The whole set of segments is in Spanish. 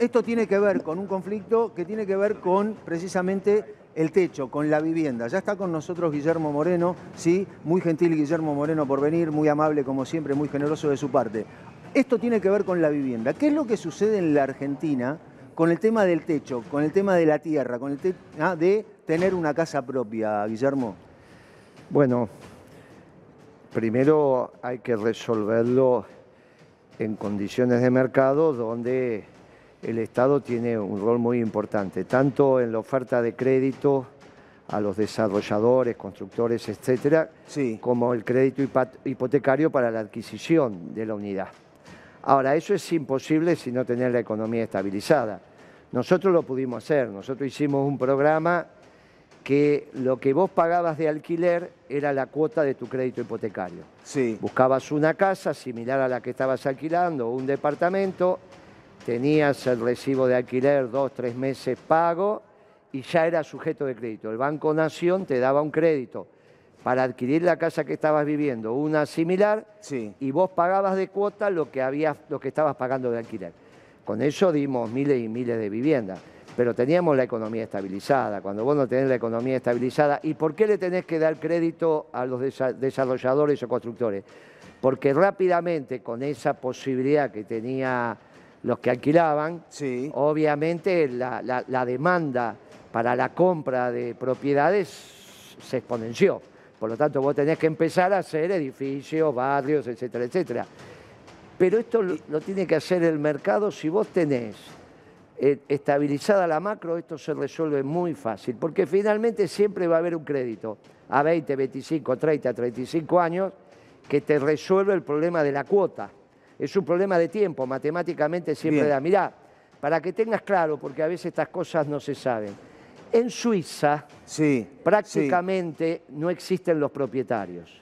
esto tiene que ver con un conflicto que tiene que ver con precisamente el techo, con la vivienda. Ya está con nosotros Guillermo Moreno, sí, muy gentil Guillermo Moreno por venir, muy amable como siempre, muy generoso de su parte. Esto tiene que ver con la vivienda. ¿Qué es lo que sucede en la Argentina con el tema del techo, con el tema de la tierra, con el tema de tener una casa propia, Guillermo? Bueno, primero hay que resolverlo en condiciones de mercado donde el Estado tiene un rol muy importante, tanto en la oferta de crédito a los desarrolladores, constructores, etcétera, Sí. como el crédito hipotecario para la adquisición de la unidad. Ahora, eso es imposible si no tener la economía estabilizada. Nosotros lo pudimos hacer, nosotros hicimos un programa que lo que vos pagabas de alquiler era la cuota de tu crédito hipotecario. Sí. Buscabas una casa similar a la que estabas alquilando, un departamento, tenías el recibo de alquiler dos, tres meses pago y ya era sujeto de crédito. El Banco Nación te daba un crédito para adquirir la casa que estabas viviendo, una similar, Sí. y vos pagabas de cuota lo que, habías, lo que estabas pagando de alquiler. Con eso dimos miles y miles de viviendas, pero teníamos la economía estabilizada. Cuando vos no tenés la economía estabilizada, ¿y por qué le tenés que dar crédito a los desa- desarrolladores o constructores? Porque rápidamente, con esa posibilidad que tenía los que alquilaban, Sí. obviamente la, la- la demanda para la compra de propiedades se exponenció. Por lo tanto, vos tenés que empezar a hacer edificios, barrios, etcétera, etcétera. Pero esto lo, lo tiene que hacer el mercado. Si vos tenés eh, estabilizada la macro, esto se resuelve muy fácil, porque finalmente siempre va a haber un crédito a 20, 25, 30, 35 años que te resuelve el problema de la cuota. Es un problema de tiempo, matemáticamente siempre Bien. da. Mirá, para que tengas claro, porque a veces estas cosas no se saben. En Suiza Sí. prácticamente no existen los propietarios.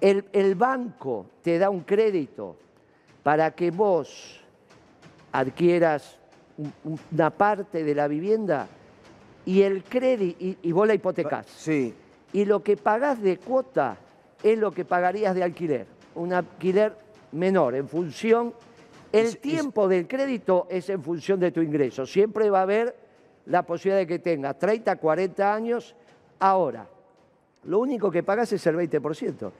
El, el banco te da un crédito para que vos adquieras un- una parte de la vivienda y el crédito y, y vos la hipotecás. Sí. Y lo que pagás de cuota es lo que pagarías de alquiler. Un alquiler menor en función. El tiempo del crédito es en función de tu ingreso. Siempre va a haber la posibilidad de que tengas 30, 40 años. Ahora, lo único que pagas es el 20%.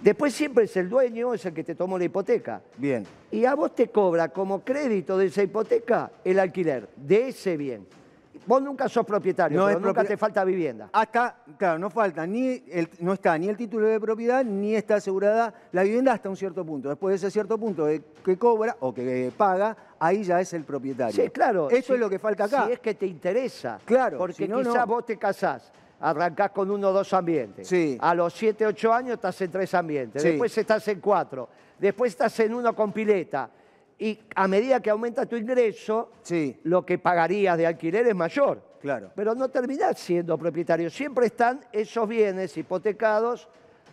Después siempre es el dueño, es el que te tomó la hipoteca. Bien. Y a vos te cobra como crédito de esa hipoteca el alquiler de ese bien. Vos nunca sos propietario, No pero es nunca te falta vivienda. Hasta, claro, no falta ni el, no está ni el título de propiedad ni está asegurada la vivienda hasta un cierto punto. Después de ese cierto punto de- que cobra o que paga, ahí ya es el propietario. Sí, claro. Esto si- es lo que falta acá. Si es que te interesa. Claro, Porque si no, quizás no. vos te casás, arrancás con uno o dos ambientes. Sí. A los 7, 8 años estás en tres ambientes. Sí. Después estás en cuatro. Después estás en uno con pileta. Y a medida que aumenta tu ingreso, Sí, lo que pagarías de alquiler es mayor. claro. Pero no terminás siendo propietario. Siempre están esos bienes hipotecados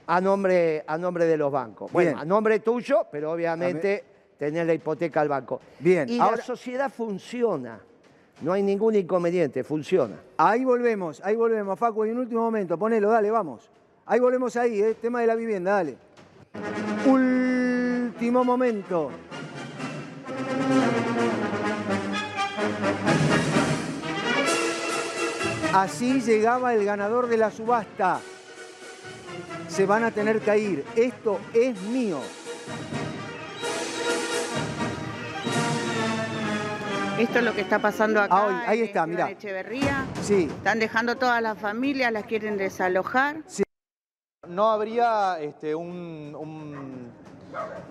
a nombre, a nombre de los bancos. Bueno, Bien. a nombre tuyo, pero obviamente tenés la hipoteca al banco. Bien, Y ahora- la sociedad funciona. No hay ningún inconveniente, funciona. Ahí volvemos, ahí volvemos, Facu, y un último momento, ponelo, dale, vamos. Ahí volvemos ahí, eh, tema de la vivienda, dale. Último momento. Así llegaba el ganador de la subasta. Se van a tener que ir. Esto es mío. Esto es lo que está pasando acá. Ah, hoy, ahí en está, mirá. Echeverría. Sí, Están dejando todas las familias, las quieren desalojar. ¿No habría este, un, un-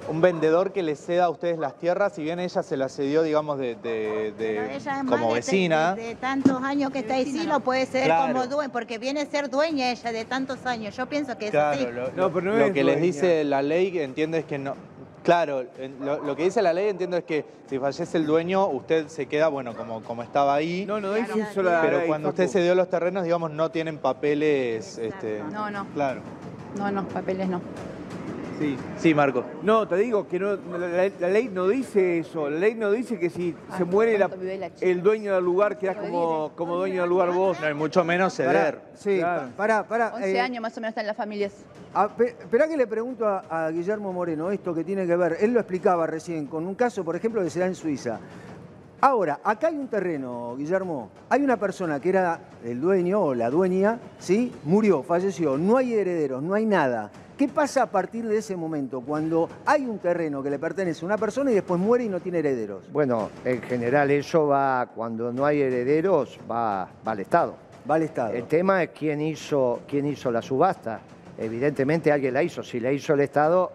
un vendedor que les ceda a ustedes las tierras, si bien ella se las cedió, digamos, de, de- de- Pero ella es como vecina? De, de tantos años que está ahí, sí lo puede ser Claro. como dueña, porque viene a ser dueña ella de tantos años. Yo pienso que es Claro, así. lo, No, pero no lo es que les dice la ley, entiendo es que no. Claro, lo, lo que dice la ley, entiendo es que si fallece el dueño, usted se queda, bueno, como, como estaba ahí. No, no Claro. eso la pero ley, cuando usted se dio los terrenos, digamos, no tienen papeles. Este, No, no, Claro. no, no, papeles no. Sí. Sí, Marco. No, te digo que no, la, la ley no dice eso. La ley no dice que si se muere la- el dueño del lugar, quedás como, como dueño del lugar vos. No, y mucho menos ceder. pará, sí, Claro. pa- pará, pará. 11 eh, años más o menos están las familias. Ah, pe- Esperá que le pregunto a, a Guillermo Moreno esto que tiene que ver. Él lo explicaba recién con un caso, por ejemplo, que se da en Suiza. Ahora, acá hay un terreno, Guillermo. Hay una persona que era el dueño o la dueña, ¿sí? Murió, falleció, no hay herederos, no hay nada. ¿Qué pasa a partir de ese momento cuando hay un terreno que le pertenece a una persona y después muere y no tiene herederos? Bueno, en general eso va, cuando no hay herederos, va, va al Estado. Va al Estado. El tema es quién hizo, quién hizo la subasta. Evidentemente alguien la hizo. Si la hizo el Estado,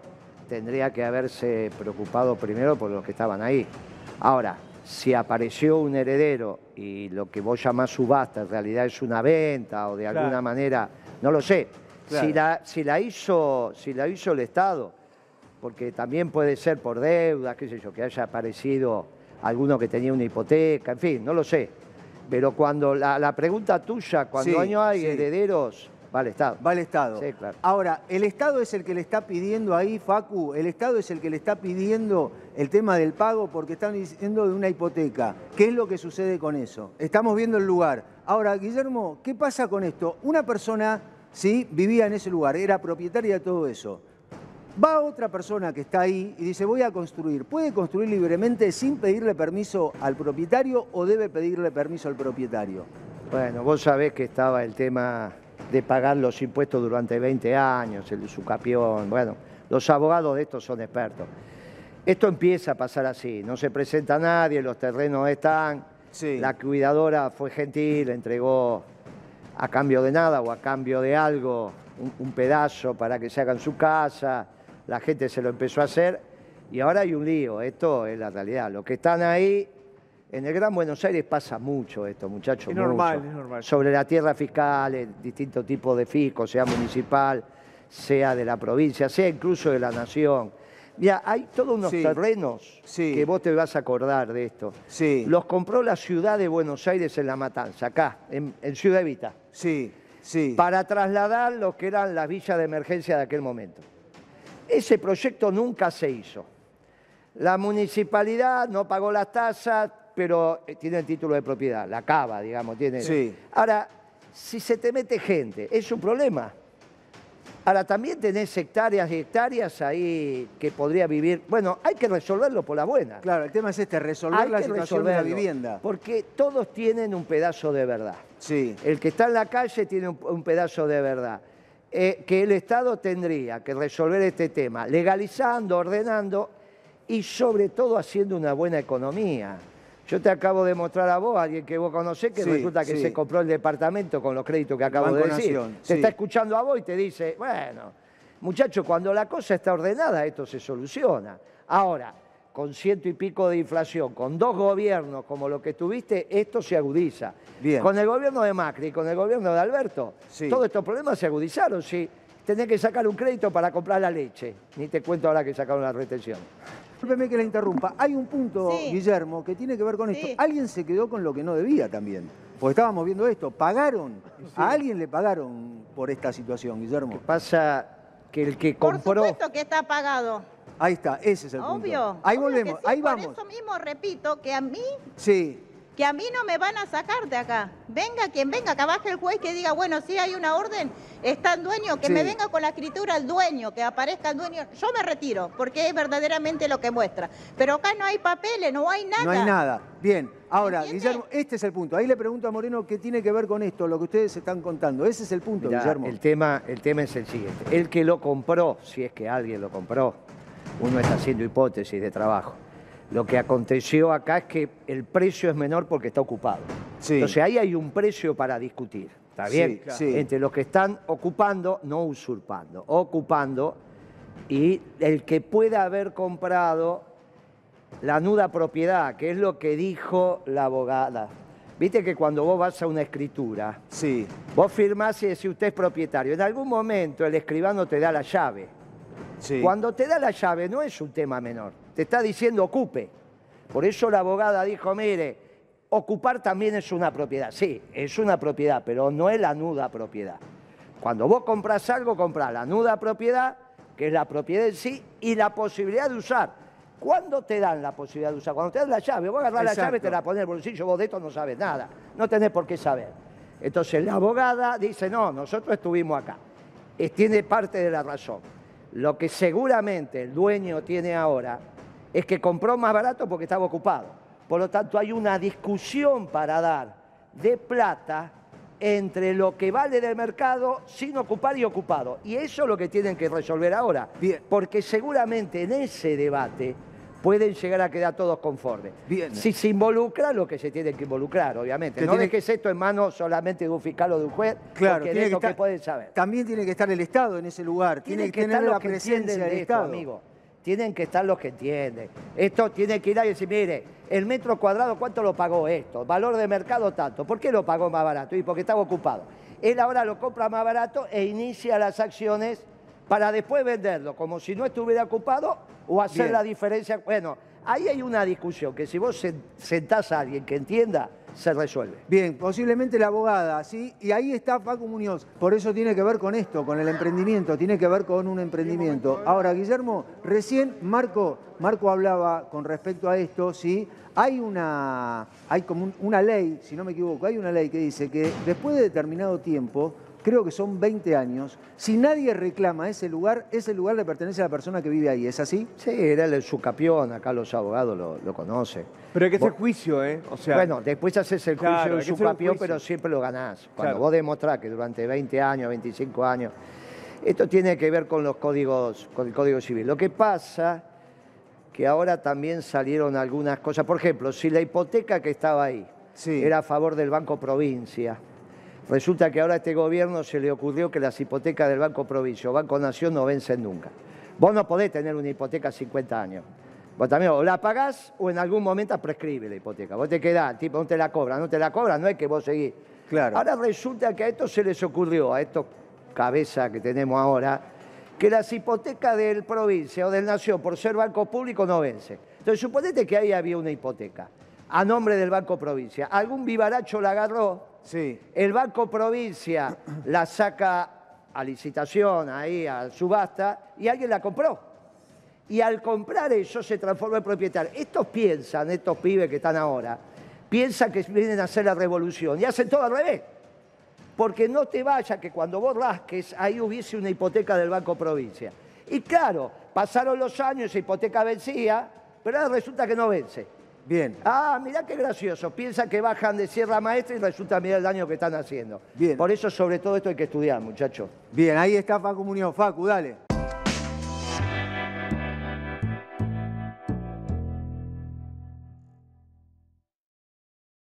tendría que haberse preocupado primero por los que estaban ahí. Ahora, si apareció un heredero y lo que vos llamás subasta en realidad es una venta o de Claro. alguna manera, no lo sé. Claro. Si, la, si, la hizo, si la hizo el Estado, porque también puede ser por deuda, qué sé yo, que haya aparecido alguno que tenía una hipoteca, en fin, no lo sé. Pero cuando la, la pregunta tuya, cuando Sí, no hay sí. herederos, va al Estado. Va al Estado. Sí, claro. Ahora, ¿el Estado es el que le está pidiendo ahí, Facu? ¿El Estado es el que le está pidiendo el tema del pago porque están diciendo de una hipoteca? ¿Qué es lo que sucede con eso? Estamos viendo el lugar. Ahora, Guillermo, ¿qué pasa con esto? Una persona, sí, vivía en ese lugar, era propietaria de todo eso. Va otra persona que está ahí y dice, voy a construir. ¿Puede construir libremente sin pedirle permiso al propietario o debe pedirle permiso al propietario? Bueno, vos sabés que estaba el tema de pagar los impuestos durante 20 años, el usucapión. Bueno, los abogados de esto son expertos. Esto empieza a pasar así, no se presenta nadie, los terrenos están, Sí. la cuidadora fue gentil, entregó a cambio de nada o a cambio de algo un, un pedazo para que se hagan su casa, la gente se lo empezó a hacer y ahora hay un lío, esto es la realidad. Los que están ahí, en el Gran Buenos Aires pasa mucho esto, muchachos. Es normal, mucho. es normal. Sobre la tierra fiscal, en distintos tipos de fisco, sea municipal, sea de la provincia, sea incluso de la nación. Mira, hay todos unos Sí. terrenos Sí. que vos te vas a acordar de esto. Sí. Los compró la ciudad de Buenos Aires en La Matanza, acá, en, en Ciudad Evita, Sí, sí. para trasladar lo que eran las villas de emergencia de aquel momento. Ese proyecto nunca se hizo. La municipalidad no pagó las tasas, pero eh, tiene el título de propiedad, la cava, digamos, tiene. Sí. Ahora, si se te mete gente, es un problema. Ahora, también tenés hectáreas y hectáreas ahí que podría vivir. Bueno, hay que resolverlo por la buena. Claro, el tema es este, resolver Hay la situación de la vivienda. Porque todos tienen un pedazo de verdad. Sí, El que está en la calle tiene un, un pedazo de verdad. Eh, que el Estado tendría que resolver este tema, legalizando, ordenando y sobre todo haciendo una buena economía. Yo te acabo de mostrar a vos, alguien que vos conocés, que Sí, resulta que sí. se compró el departamento con los créditos que acabo Banco de decir. Nación, Te sí. está escuchando a vos y te dice, bueno, muchacho, cuando la cosa está ordenada, esto se soluciona. Ahora, con ciento y pico de inflación, con dos gobiernos como lo que tuviste, esto se agudiza. Bien. Con el gobierno de Macri y con el gobierno de Alberto, Sí. todos estos problemas se agudizaron. Si tenés que sacar un crédito para comprar la leche, ni te cuento ahora que sacaron la retención. Discúlpeme que la interrumpa. Hay un punto, Sí. Guillermo, que tiene que ver con esto. Sí. Alguien se quedó con lo que no debía también. Porque estábamos viendo esto. ¿Pagaron? ¿A alguien le pagaron por esta situación, Guillermo? Pasa que el que Por compró... supuesto que está pagado. Ahí está, ese es el punto. Obvio. Ahí obvio volvemos, que sí, ahí por vamos. eso mismo repito que a mí, Sí, que a mí no me van a sacar de acá. Venga quien venga, que baje el juez que diga, bueno, si hay una orden, está el dueño, que Sí. me venga con la escritura el dueño, que aparezca el dueño. Yo me retiro, porque es verdaderamente lo que muestra. Pero acá no hay papeles, no hay nada. no hay nada. Bien, ahora. Guillermo, este es el punto. Ahí le pregunto a Moreno qué tiene que ver con esto, lo que ustedes están contando. Ese es el punto, Mirá, Guillermo. el, tema, el tema es el siguiente. El que lo compró, si es que alguien lo compró, uno está haciendo hipótesis de trabajo. Lo que aconteció acá es que el precio es menor porque está ocupado. Sí. Entonces ahí hay un precio para discutir. ¿Está bien? sí. Entre los que están ocupando, no usurpando, ocupando, y el que pueda haber comprado la nuda propiedad, que es lo que dijo la abogada. Viste que cuando vos vas a una escritura, Sí, Vos firmás y decís usted es propietario. En algún momento el escribano te da la llave. sí. Cuando te da la llave no es un tema menor. Te está diciendo ocupe. Por eso la abogada dijo, mire, ocupar también es una propiedad. Sí, es una propiedad, pero no es la nuda propiedad. Cuando vos compras algo, comprás la nuda propiedad, que es la propiedad en sí, y la posibilidad de usar. ¿Cuándo te dan la posibilidad de usar? Cuando te dan la llave. Vos agarrás la Exacto. llave, te la pones en el bolsillo, vos de esto no sabes nada. No tenés por qué saber. Entonces la abogada dice, no, nosotros estuvimos acá. Es- tiene parte de la razón. Lo que seguramente el dueño tiene ahora es que compró más barato porque estaba ocupado. Por lo tanto, hay una discusión para dar de plata entre lo que vale del mercado sin ocupar y ocupado. Y eso es lo que tienen que resolver ahora. Bien. Porque seguramente en ese debate pueden llegar a quedar todos conformes. Bien. Si se involucra lo que se tiene que involucrar, obviamente. Que no tiene- dejes esto en manos solamente de un fiscal o de un juez, Claro, porque tiene es que lo que pueden saber. También tiene que estar el Estado en ese lugar, tiene, que, tener estar la que presencia del de esto, Estado. amigo. Tienen que estar los que entienden. Esto tiene que ir ahí y decir, mire, el metro cuadrado, ¿cuánto lo pagó esto? Valor de mercado tanto. ¿Por qué lo pagó más barato? Y porque estaba ocupado. Él ahora lo compra más barato e inicia las acciones para después venderlo, como si no estuviera ocupado o hacer Bien. la diferencia. Bueno, ahí hay una discusión que si vos sen- sentás a alguien que entienda, se resuelve. Bien, posiblemente la abogada, ¿sí? Y ahí está Paco Muñoz. Por eso tiene que ver con esto, con el emprendimiento, tiene que ver con un emprendimiento. Ahora, Guillermo, recién Marco, Marco hablaba con respecto a esto, ¿sí? Hay una, hay como un- una ley, si no me equivoco, hay una ley que dice que después de determinado tiempo, creo que son 20 años, si nadie reclama ese lugar, ese lugar le pertenece a la persona que vive ahí, ¿es así? Sí, era el sucapión, acá los abogados lo, lo conocen. Pero hay que hacer Vos- juicio, ¿eh? O sea, bueno, después haces el juicio Claro, de hay que su hacer un campeón, juicio. pero siempre lo ganás. Cuando Claro. vos demostrás que durante 20 años, 25 años, esto tiene que ver con los códigos, con el Código Civil. Lo que pasa que ahora también salieron algunas cosas. Por ejemplo, si la hipoteca que estaba ahí Sí. era a favor del Banco Provincia, resulta que ahora a este gobierno se le ocurrió que las hipotecas del Banco Provincia o Banco Nación no vencen nunca. Vos no podés tener una hipoteca a 50 años. Vos también o la pagás o en algún momento prescribe la hipoteca. Vos te quedás, tipo, no te la cobran, no te la cobran, no es que vos seguís. Claro. Ahora resulta que a esto se les ocurrió, a estos cabezas que tenemos ahora, que las hipotecas del provincia o del nación por ser banco público no vencen. Entonces suponete que ahí había una hipoteca a nombre del Banco Provincia. Algún vivaracho la agarró, Sí. el Banco Provincia la saca a licitación, ahí a subasta, y alguien la compró. Y al comprar eso se transforma en propietario. Estos piensan, estos pibes que están ahora, piensan que vienen a hacer la revolución y hacen todo al revés. Porque no te vaya que cuando vos rasques, ahí hubiese una hipoteca del Banco Provincia. Y claro, pasaron los años, esa hipoteca vencía, pero ahora resulta que no vence. Bien. Ah, mirá qué gracioso. Piensa que bajan de Sierra Maestra y resulta mirar el daño que están haciendo. Bien. Por eso, sobre todo esto hay que estudiar, muchachos. Bien, ahí está Facu Muñoz. Facu, dale.